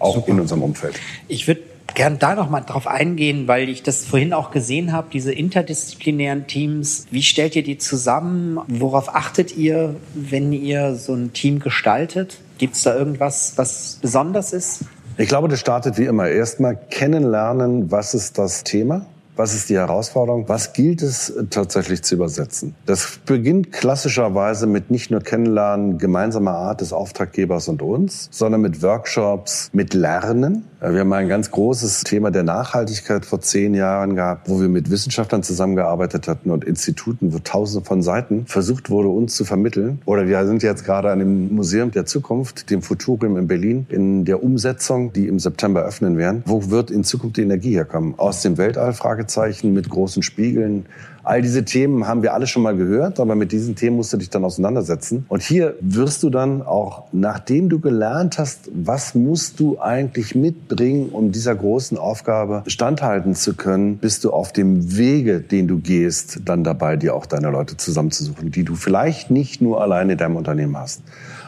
Auch Super. in unserem Umfeld. Ich würde gern da noch mal drauf eingehen, weil ich das vorhin auch gesehen habe, diese interdisziplinären Teams. Wie stellt ihr die zusammen? Worauf achtet ihr, wenn ihr so ein Team gestaltet? Gibt es da irgendwas, was besonders ist? Ich glaube, das startet wie immer. Erstmal kennenlernen, was ist das Thema? Was ist die Herausforderung? Was gilt es tatsächlich zu übersetzen? Das beginnt klassischerweise mit nicht nur Kennenlernen gemeinsamer Art des Auftraggebers und uns, sondern mit Workshops, mit Lernen. Wir haben ein ganz großes Thema der Nachhaltigkeit vor zehn Jahren gehabt, wo wir mit Wissenschaftlern zusammengearbeitet hatten und Instituten, wo tausende von Seiten versucht wurde, uns zu vermitteln. Oder wir sind jetzt gerade an dem Museum der Zukunft, dem Futurium in Berlin, in der Umsetzung, die im September öffnen werden. Wo wird in Zukunft die Energie herkommen? Aus dem Weltall? Fragezeichen mit großen Spiegeln, All diese Themen haben wir alle schon mal gehört, aber mit diesen Themen musst du dich dann auseinandersetzen. Und hier wirst du dann auch, nachdem du gelernt hast, was musst du eigentlich mitbringen, um dieser großen Aufgabe standhalten zu können, bist du auf dem Wege, den du gehst, dann dabei, dir auch deine Leute zusammenzusuchen, die du vielleicht nicht nur alleine in deinem Unternehmen hast.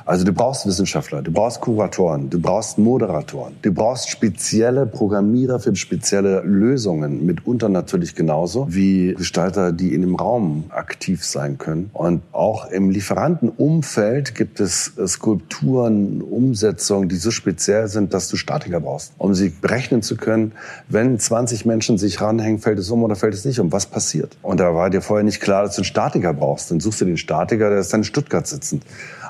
Also du brauchst Wissenschaftler, du brauchst Kuratoren, du brauchst Moderatoren, du brauchst spezielle Programmierer für spezielle Lösungen, mitunter natürlich genauso wie Gestalter, die in dem Raum aktiv sein können. Und auch im Lieferantenumfeld gibt es Skulpturen, Umsetzungen, die so speziell sind, dass du Statiker brauchst, um sie berechnen zu können. Wenn 20 Menschen sich ranhängen, fällt es um oder fällt es nicht um? Was passiert? Und da war dir vorher nicht klar, dass du einen Statiker brauchst. Dann suchst du den Statiker, der ist dann in Stuttgart sitzend.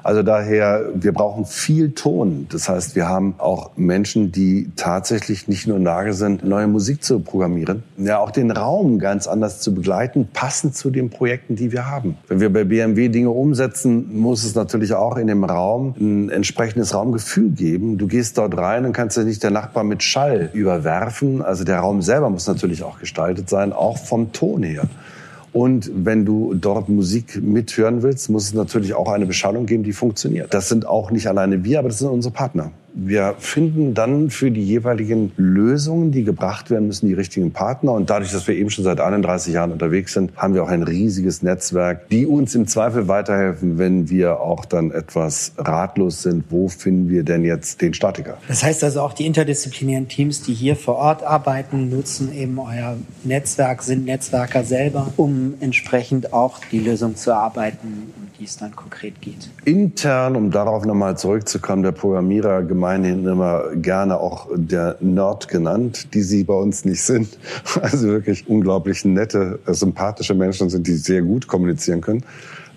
Also daher, wir brauchen viel Ton. Das heißt, wir haben auch Menschen, die tatsächlich nicht nur in Lage sind, neue Musik zu programmieren, ja auch den Raum ganz anders zu begleiten, passend zu den Projekten, die wir haben. Wenn wir bei BMW Dinge umsetzen, muss es natürlich auch in dem Raum ein entsprechendes Raumgefühl geben. Du gehst dort rein und kannst ja nicht der Nachbar mit Schall überwerfen. Also der Raum selber muss natürlich auch gestaltet sein, auch vom Ton her. Und wenn du dort Musik mithören willst, muss es natürlich auch eine Beschallung geben, die funktioniert. Das sind auch nicht alleine wir, aber das sind unsere Partner wir finden dann für die jeweiligen Lösungen, die gebracht werden müssen, die richtigen Partner. Und dadurch, dass wir eben schon seit 31 Jahren unterwegs sind, haben wir auch ein riesiges Netzwerk, die uns im Zweifel weiterhelfen, wenn wir auch dann etwas ratlos sind. Wo finden wir denn jetzt den Statiker? Das heißt also auch die interdisziplinären Teams, die hier vor Ort arbeiten, nutzen eben euer Netzwerk, sind Netzwerker selber, um entsprechend auch die Lösung zu erarbeiten, um die es dann konkret geht. Intern, um darauf nochmal zurückzukommen, der Programmierer gemeinhin immer gerne auch der Nerd genannt, die sie bei uns nicht sind. *laughs* Also wirklich unglaublich nette, sympathische Menschen sind, die sehr gut kommunizieren können.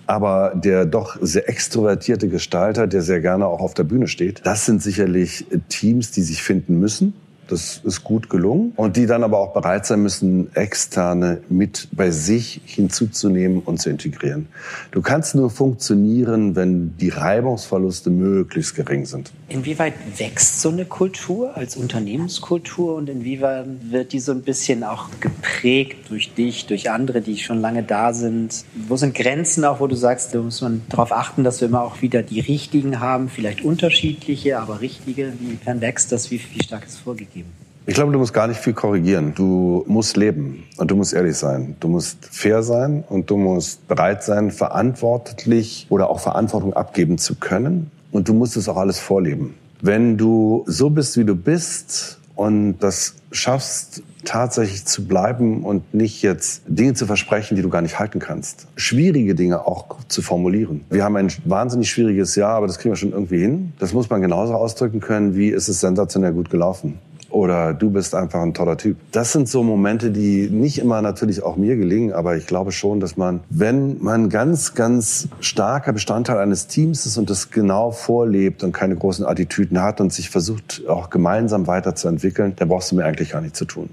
Aber der doch sehr extrovertierte Gestalter, der sehr gerne auch auf der Bühne steht, das sind sicherlich Teams, die sich finden müssen das ist gut gelungen. Und die dann aber auch bereit sein müssen, externe mit bei sich hinzuzunehmen und zu integrieren. Du kannst nur funktionieren, wenn die Reibungsverluste möglichst gering sind. Inwieweit wächst so eine Kultur als Unternehmenskultur und inwieweit wird die so ein bisschen auch geprägt durch dich, durch andere, die schon lange da sind? Wo sind Grenzen auch, wo du sagst, da muss man darauf achten, dass wir immer auch wieder die richtigen haben, vielleicht unterschiedliche, aber richtige? Inwiefern wächst das? Wie, wie stark ist vorgegeben? Ich glaube, du musst gar nicht viel korrigieren. Du musst leben und du musst ehrlich sein. Du musst fair sein und du musst bereit sein, verantwortlich oder auch Verantwortung abgeben zu können. Und du musst es auch alles vorleben. Wenn du so bist, wie du bist und das schaffst, tatsächlich zu bleiben und nicht jetzt Dinge zu versprechen, die du gar nicht halten kannst. Schwierige Dinge auch zu formulieren. Wir haben ein wahnsinnig schwieriges Jahr, aber das kriegen wir schon irgendwie hin. Das muss man genauso ausdrücken können, wie ist es sensationell gut gelaufen oder du bist einfach ein toller Typ. Das sind so Momente, die nicht immer natürlich auch mir gelingen, aber ich glaube schon, dass man, wenn man ganz, ganz starker Bestandteil eines Teams ist und das genau vorlebt und keine großen Attitüden hat und sich versucht, auch gemeinsam weiterzuentwickeln, dann brauchst du mir eigentlich gar nichts zu tun.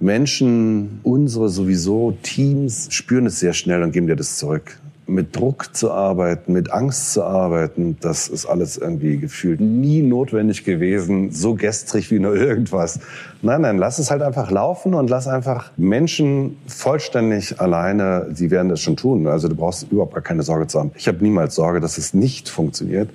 Menschen, unsere sowieso Teams spüren es sehr schnell und geben dir das zurück mit Druck zu arbeiten, mit Angst zu arbeiten, das ist alles irgendwie gefühlt nie notwendig gewesen, so gestrig wie nur irgendwas. Nein, nein, lass es halt einfach laufen und lass einfach Menschen vollständig alleine, sie werden das schon tun. Also du brauchst überhaupt gar keine Sorge zu haben. Ich habe niemals Sorge, dass es nicht funktioniert.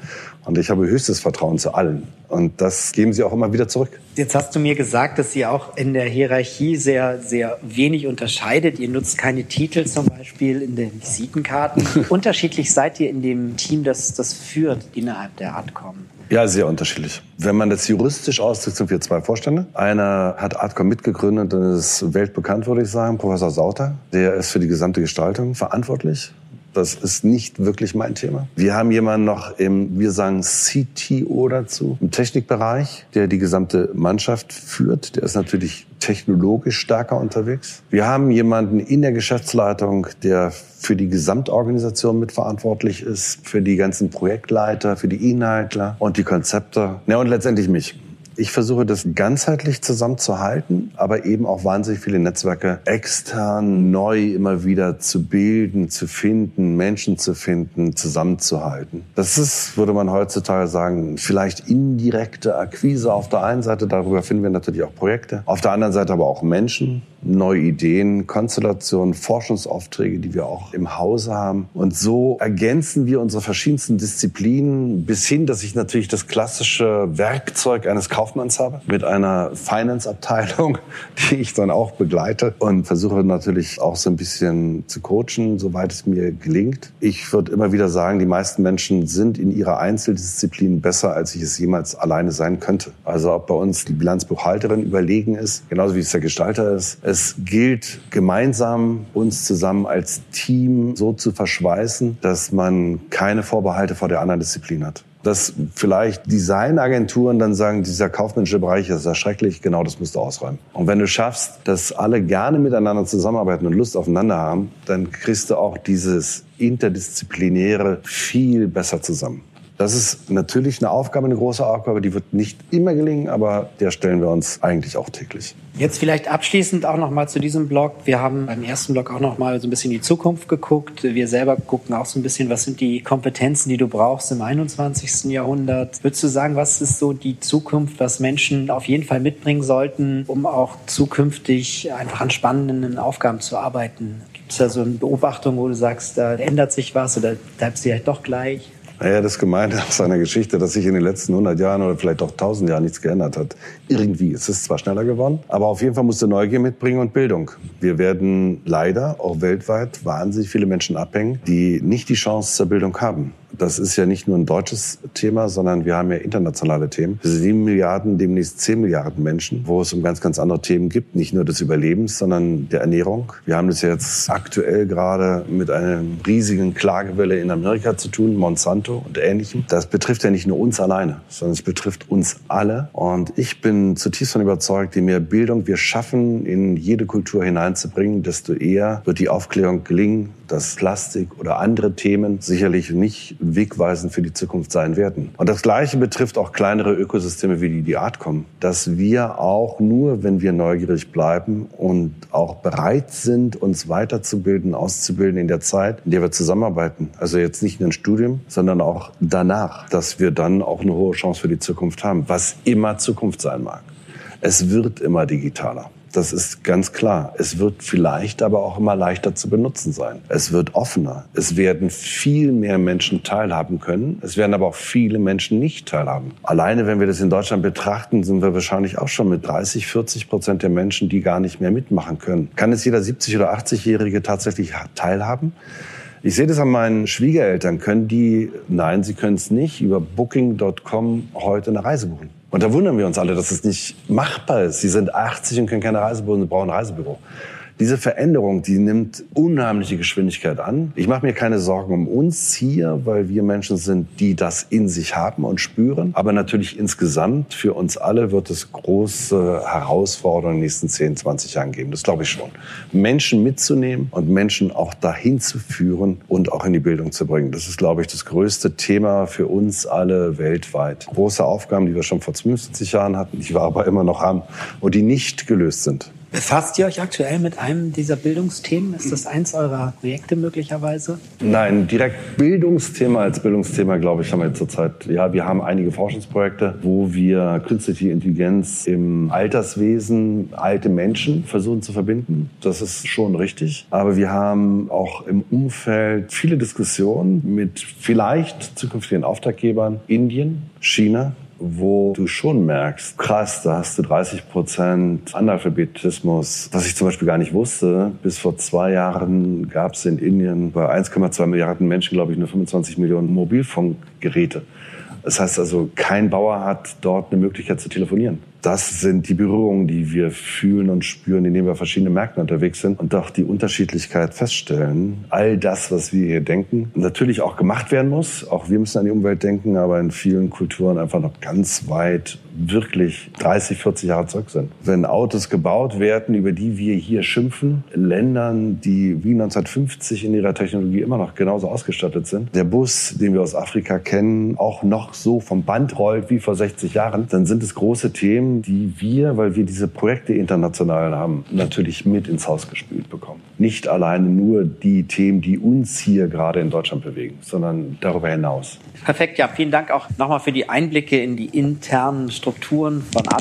Und ich habe höchstes Vertrauen zu allen. Und das geben sie auch immer wieder zurück. Jetzt hast du mir gesagt, dass ihr auch in der Hierarchie sehr, sehr wenig unterscheidet. Ihr nutzt keine Titel zum Beispiel in den Visitenkarten. *laughs* Unterschiedlich seid ihr in dem Team, das das führt innerhalb der Artcom. Ja, sehr unterschiedlich. Wenn man das juristisch ausdrückt, sind wir zwei Vorstände. Einer hat Artcom mitgegründet und ist weltbekannt, würde ich sagen, Professor Sauter. Der ist für die gesamte Gestaltung verantwortlich. Das ist nicht wirklich mein Thema. Wir haben jemanden noch im, wir sagen CTO dazu, im Technikbereich, der die gesamte Mannschaft führt. Der ist natürlich technologisch stärker unterwegs. Wir haben jemanden in der Geschäftsleitung, der für die Gesamtorganisation mitverantwortlich ist, für die ganzen Projektleiter, für die Inhaltler und die Konzepte. Ja, und letztendlich mich. Ich versuche das ganzheitlich zusammenzuhalten, aber eben auch wahnsinnig viele Netzwerke extern neu immer wieder zu bilden, zu finden, Menschen zu finden, zusammenzuhalten. Das ist, würde man heutzutage sagen, vielleicht indirekte Akquise auf der einen Seite. Darüber finden wir natürlich auch Projekte. Auf der anderen Seite aber auch Menschen neue Ideen, Konstellationen, Forschungsaufträge, die wir auch im Hause haben. Und so ergänzen wir unsere verschiedensten Disziplinen bis hin, dass ich natürlich das klassische Werkzeug eines Kaufmanns habe mit einer Finance-Abteilung, *laughs* die ich dann auch begleite und versuche natürlich auch so ein bisschen zu coachen, soweit es mir gelingt. Ich würde immer wieder sagen, die meisten Menschen sind in ihrer Einzeldisziplin besser, als ich es jemals alleine sein könnte. Also ob bei uns die Bilanzbuchhalterin überlegen ist, genauso wie es der Gestalter ist. Es gilt gemeinsam uns zusammen als Team so zu verschweißen, dass man keine Vorbehalte vor der anderen Disziplin hat dass vielleicht Designagenturen dann sagen, dieser kaufmännische Bereich ist ja schrecklich, genau das musst du ausräumen. Und wenn du schaffst, dass alle gerne miteinander zusammenarbeiten und Lust aufeinander haben, dann kriegst du auch dieses Interdisziplinäre viel besser zusammen. Das ist natürlich eine Aufgabe, eine große Aufgabe, die wird nicht immer gelingen, aber der stellen wir uns eigentlich auch täglich. Jetzt vielleicht abschließend auch noch mal zu diesem Blog. Wir haben beim ersten Blog auch noch mal so ein bisschen in die Zukunft geguckt. Wir selber gucken auch so ein bisschen, was sind die Kompetenzen, die du brauchst im 21. Jahrhundert. Würdest du sagen, was ist so die Zukunft, was Menschen auf jeden Fall mitbringen sollten, um auch zukünftig einfach an spannenden Aufgaben zu arbeiten? Gibt es da so eine Beobachtung, wo du sagst, da ändert sich was oder bleibst du halt doch gleich? Naja, das Gemeinde aus seiner Geschichte, dass sich in den letzten 100 Jahren oder vielleicht auch 1000 Jahren nichts geändert hat. Irgendwie ist es zwar schneller geworden, aber auf jeden Fall musste Neugier mitbringen und Bildung. Wir werden leider auch weltweit wahnsinnig viele Menschen abhängen, die nicht die Chance zur Bildung haben. Das ist ja nicht nur ein deutsches Thema, sondern wir haben ja internationale Themen. Sieben Milliarden, demnächst zehn Milliarden Menschen, wo es um ganz, ganz andere Themen gibt. Nicht nur des Überlebens, sondern der Ernährung. Wir haben das jetzt aktuell gerade mit einer riesigen Klagewelle in Amerika zu tun, Monsanto und Ähnlichem. Das betrifft ja nicht nur uns alleine, sondern es betrifft uns alle. Und ich bin zutiefst davon überzeugt, je mehr Bildung wir schaffen, in jede Kultur hineinzubringen, desto eher wird die Aufklärung gelingen, dass Plastik oder andere Themen sicherlich nicht wegweisend für die Zukunft sein werden. Und das Gleiche betrifft auch kleinere Ökosysteme wie die, die Artcom, dass wir auch nur, wenn wir neugierig bleiben und auch bereit sind, uns weiterzubilden, auszubilden in der Zeit, in der wir zusammenarbeiten, also jetzt nicht nur ein Studium, sondern auch danach, dass wir dann auch eine hohe Chance für die Zukunft haben, was immer Zukunft sein mag. Es wird immer digitaler. Das ist ganz klar. Es wird vielleicht aber auch immer leichter zu benutzen sein. Es wird offener. Es werden viel mehr Menschen teilhaben können. Es werden aber auch viele Menschen nicht teilhaben. Alleine, wenn wir das in Deutschland betrachten, sind wir wahrscheinlich auch schon mit 30, 40 Prozent der Menschen, die gar nicht mehr mitmachen können. Kann es jeder 70 oder 80-Jährige tatsächlich teilhaben? Ich sehe das an meinen Schwiegereltern. Können die, nein, sie können es nicht, über booking.com heute eine Reise buchen. Und da wundern wir uns alle, dass es nicht machbar ist. Sie sind 80 und können keine Reisebüro und brauchen ein Reisebüro. Diese Veränderung, die nimmt unheimliche Geschwindigkeit an. Ich mache mir keine Sorgen um uns hier, weil wir Menschen sind, die das in sich haben und spüren. Aber natürlich insgesamt für uns alle wird es große Herausforderungen in den nächsten 10, 20 Jahren geben. Das glaube ich schon. Menschen mitzunehmen und Menschen auch dahin zu führen und auch in die Bildung zu bringen. Das ist, glaube ich, das größte Thema für uns alle weltweit. Große Aufgaben, die wir schon vor 75 Jahren hatten, die wir aber immer noch haben und die nicht gelöst sind. Befasst ihr euch aktuell mit einem dieser Bildungsthemen? Ist das eins eurer Projekte möglicherweise? Nein, direkt Bildungsthema als Bildungsthema, glaube ich, haben wir zurzeit. Ja, wir haben einige Forschungsprojekte, wo wir künstliche Intelligenz im Alterswesen, alte Menschen versuchen zu verbinden. Das ist schon richtig. Aber wir haben auch im Umfeld viele Diskussionen mit vielleicht zukünftigen Auftraggebern Indien, China, wo du schon merkst, krass, da hast du 30 Prozent Analphabetismus, was ich zum Beispiel gar nicht wusste. Bis vor zwei Jahren gab es in Indien bei 1,2 Milliarden Menschen, glaube ich, nur 25 Millionen Mobilfunkgeräte. Das heißt also, kein Bauer hat dort eine Möglichkeit zu telefonieren das sind die Berührungen, die wir fühlen und spüren, indem wir verschiedene Märkte unterwegs sind und doch die Unterschiedlichkeit feststellen. All das, was wir hier denken, natürlich auch gemacht werden muss. Auch wir müssen an die Umwelt denken, aber in vielen Kulturen einfach noch ganz weit wirklich 30, 40 Jahre zurück sind. Wenn Autos gebaut werden, über die wir hier schimpfen, Ländern, die wie 1950 in ihrer Technologie immer noch genauso ausgestattet sind, der Bus, den wir aus Afrika kennen, auch noch so vom Band rollt wie vor 60 Jahren, dann sind es große Themen, Themen, die wir, weil wir diese Projekte international haben, natürlich mit ins Haus gespült bekommen. Nicht alleine nur die Themen, die uns hier gerade in Deutschland bewegen, sondern darüber hinaus. Perfekt, ja, vielen Dank auch nochmal für die Einblicke in die internen Strukturen von äh,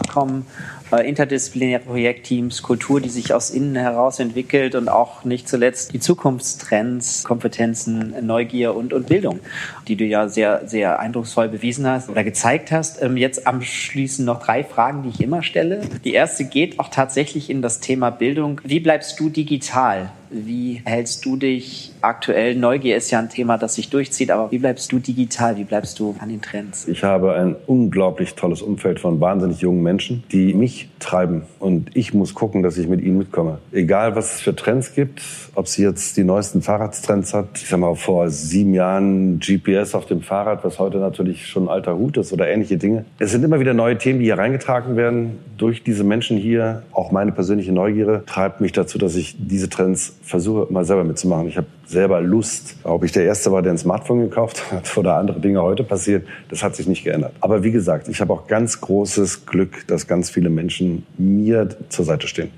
interdisziplinäre Projektteams, Kultur, die sich aus innen heraus entwickelt und auch nicht zuletzt die Zukunftstrends, Kompetenzen, Neugier und, und Bildung, die du ja sehr, sehr eindrucksvoll bewiesen hast oder gezeigt hast. Ähm, jetzt am Schließen noch drei Fragen, die ich immer stelle. Die erste geht auch tatsächlich in das Thema Bildung. Wie bleibst du digital? Wie hältst du dich aktuell? Neugier ist ja ein Thema, das sich durchzieht, aber wie bleibst du digital? Wie bleibst du an den Trends? Ich habe ein unglaublich tolles Umfeld von wahnsinnig jungen Menschen, die mich treiben und ich muss gucken, dass ich mit ihnen mitkomme. Egal, was es für Trends gibt, ob sie jetzt die neuesten Fahrradtrends hat. Ich sag mal, vor sieben Jahren GPS auf dem Fahrrad, was heute natürlich schon alter Hut ist oder ähnliche Dinge. Es sind immer wieder neue Themen, die hier reingetragen werden durch diese Menschen hier. Auch meine persönliche Neugierde treibt mich dazu, dass ich diese Trends versuche mal selber mitzumachen. Ich habe selber Lust. Ob ich der Erste war, der ein Smartphone gekauft hat *laughs* oder andere Dinge heute passiert, das hat sich nicht geändert. Aber wie gesagt, ich habe auch ganz großes Glück, dass ganz viele Menschen mir zur Seite stehen.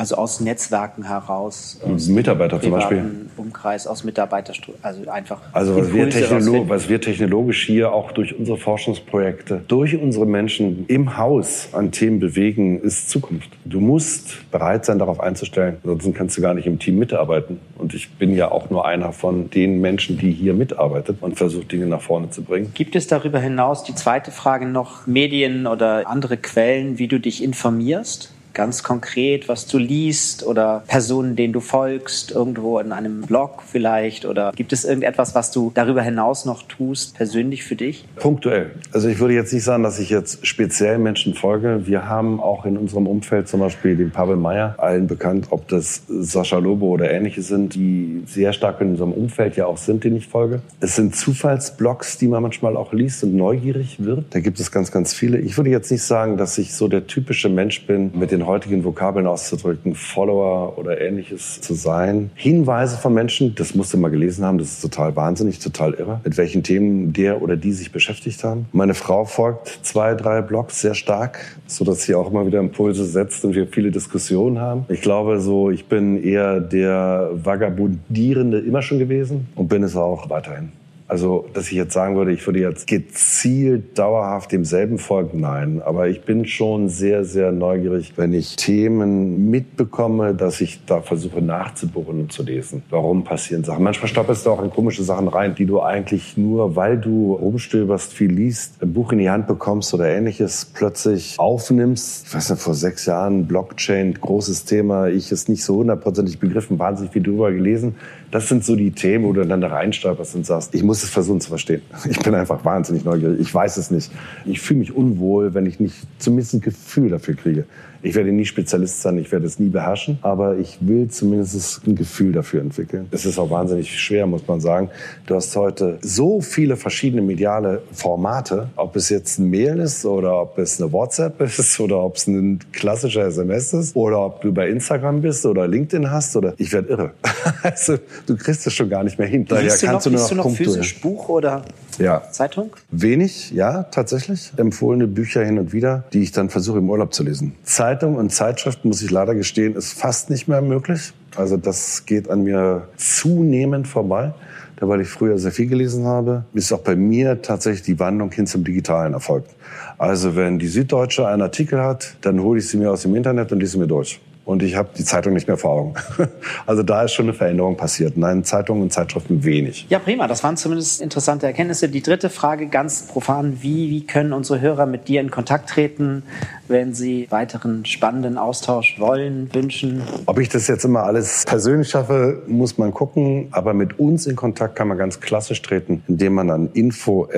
Also aus Netzwerken heraus. Aus Mitarbeiter zum Beispiel. Umkreis, aus Mitarbeiterstrukturen. Also einfach. Also was wir, was wir technologisch hier auch durch unsere Forschungsprojekte, durch unsere Menschen im Haus an Themen bewegen, ist Zukunft. Du musst bereit sein, darauf einzustellen. Ansonsten kannst du gar nicht im Team mitarbeiten. Und ich bin ja auch nur einer von den Menschen, die hier mitarbeitet und versucht, Dinge nach vorne zu bringen. Gibt es darüber hinaus die zweite Frage noch Medien oder andere Quellen, wie du dich informierst? Ganz konkret, was du liest oder Personen, denen du folgst, irgendwo in einem Blog vielleicht? Oder gibt es irgendetwas, was du darüber hinaus noch tust, persönlich für dich? Punktuell. Also ich würde jetzt nicht sagen, dass ich jetzt speziell Menschen folge. Wir haben auch in unserem Umfeld zum Beispiel den Pavel Meyer, allen bekannt, ob das Sascha Lobo oder ähnliche sind, die sehr stark in unserem Umfeld ja auch sind, denen ich folge. Es sind Zufallsblogs, die man manchmal auch liest und neugierig wird. Da gibt es ganz, ganz viele. Ich würde jetzt nicht sagen, dass ich so der typische Mensch bin mit den den heutigen Vokabeln auszudrücken, Follower oder ähnliches zu sein. Hinweise von Menschen, das musst du mal gelesen haben, das ist total wahnsinnig, total irre, mit welchen Themen der oder die sich beschäftigt haben. Meine Frau folgt zwei, drei Blogs sehr stark, so dass sie auch immer wieder Impulse setzt und wir viele Diskussionen haben. Ich glaube so, ich bin eher der Vagabundierende immer schon gewesen und bin es auch weiterhin. Also, dass ich jetzt sagen würde, ich würde jetzt gezielt dauerhaft demselben folgen, nein. Aber ich bin schon sehr, sehr neugierig, wenn ich Themen mitbekomme, dass ich da versuche nachzubohren und zu lesen. Warum passieren Sachen? Manchmal stolperst du auch in komische Sachen rein, die du eigentlich nur, weil du rumstöberst, viel liest, ein Buch in die Hand bekommst oder ähnliches, plötzlich aufnimmst. Ich weiß nicht, vor sechs Jahren Blockchain, großes Thema. Ich es nicht so hundertprozentig begriffen, wahnsinnig viel drüber gelesen. Das sind so die Themen, wo du dann da reinstolperst und sagst, ich muss muss es versuchen zu verstehen. Ich bin einfach wahnsinnig neugierig. Ich weiß es nicht. Ich fühle mich unwohl, wenn ich nicht zumindest ein Gefühl dafür kriege. Ich werde nie Spezialist sein, ich werde es nie beherrschen, aber ich will zumindest ein Gefühl dafür entwickeln. Es ist auch wahnsinnig schwer, muss man sagen. Du hast heute so viele verschiedene mediale Formate, ob es jetzt ein Mail ist oder ob es eine WhatsApp *laughs* ist oder ob es ein klassischer SMS ist oder ob du bei Instagram bist oder LinkedIn hast oder ich werde irre. *laughs* Also du kriegst es schon gar nicht mehr hin. Daher kannst du noch, du nur noch, du noch physisch Buch oder ja. Zeitung? Wenig, ja, tatsächlich. Empfohlene Bücher hin und wieder, die ich dann versuche im Urlaub zu lesen. Zeit Zeitung und Zeitschrift, muss ich leider gestehen, ist fast nicht mehr möglich. Also das geht an mir zunehmend vorbei. Da, weil ich früher sehr viel gelesen habe, ist auch bei mir tatsächlich die Wandlung hin zum Digitalen erfolgt. Also wenn die Süddeutsche einen Artikel hat, dann hole ich sie mir aus dem Internet und lese sie mir durch und ich habe die Zeitung nicht mehr vor Augen. *laughs* Also da ist schon eine Veränderung passiert. Nein, Zeitungen und Zeitschriften wenig. Ja, prima. Das waren zumindest interessante Erkenntnisse. Die dritte Frage ganz profan. Wie, wie können unsere Hörer mit dir in Kontakt treten, wenn sie weiteren spannenden Austausch wollen, wünschen? Ob ich das jetzt immer alles persönlich schaffe, muss man gucken. Aber mit uns in Kontakt kann man ganz klassisch treten, indem man an info@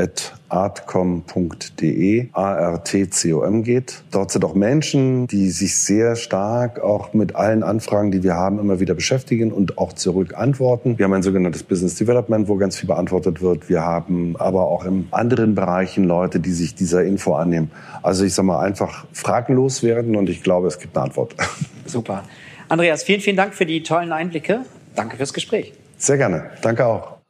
artcom.de, A-R-T-C-O-M geht. Dort sind auch Menschen, die sich sehr stark auch mit allen Anfragen, die wir haben, immer wieder beschäftigen und auch zurück antworten. Wir haben ein sogenanntes Business Development, wo ganz viel beantwortet wird. Wir haben aber auch in anderen Bereichen Leute, die sich dieser Info annehmen. Also ich sage mal einfach fragenlos werden und ich glaube, es gibt eine Antwort. *laughs* Super. Andreas, vielen, vielen Dank für die tollen Einblicke. Danke fürs Gespräch. Sehr gerne. Danke auch.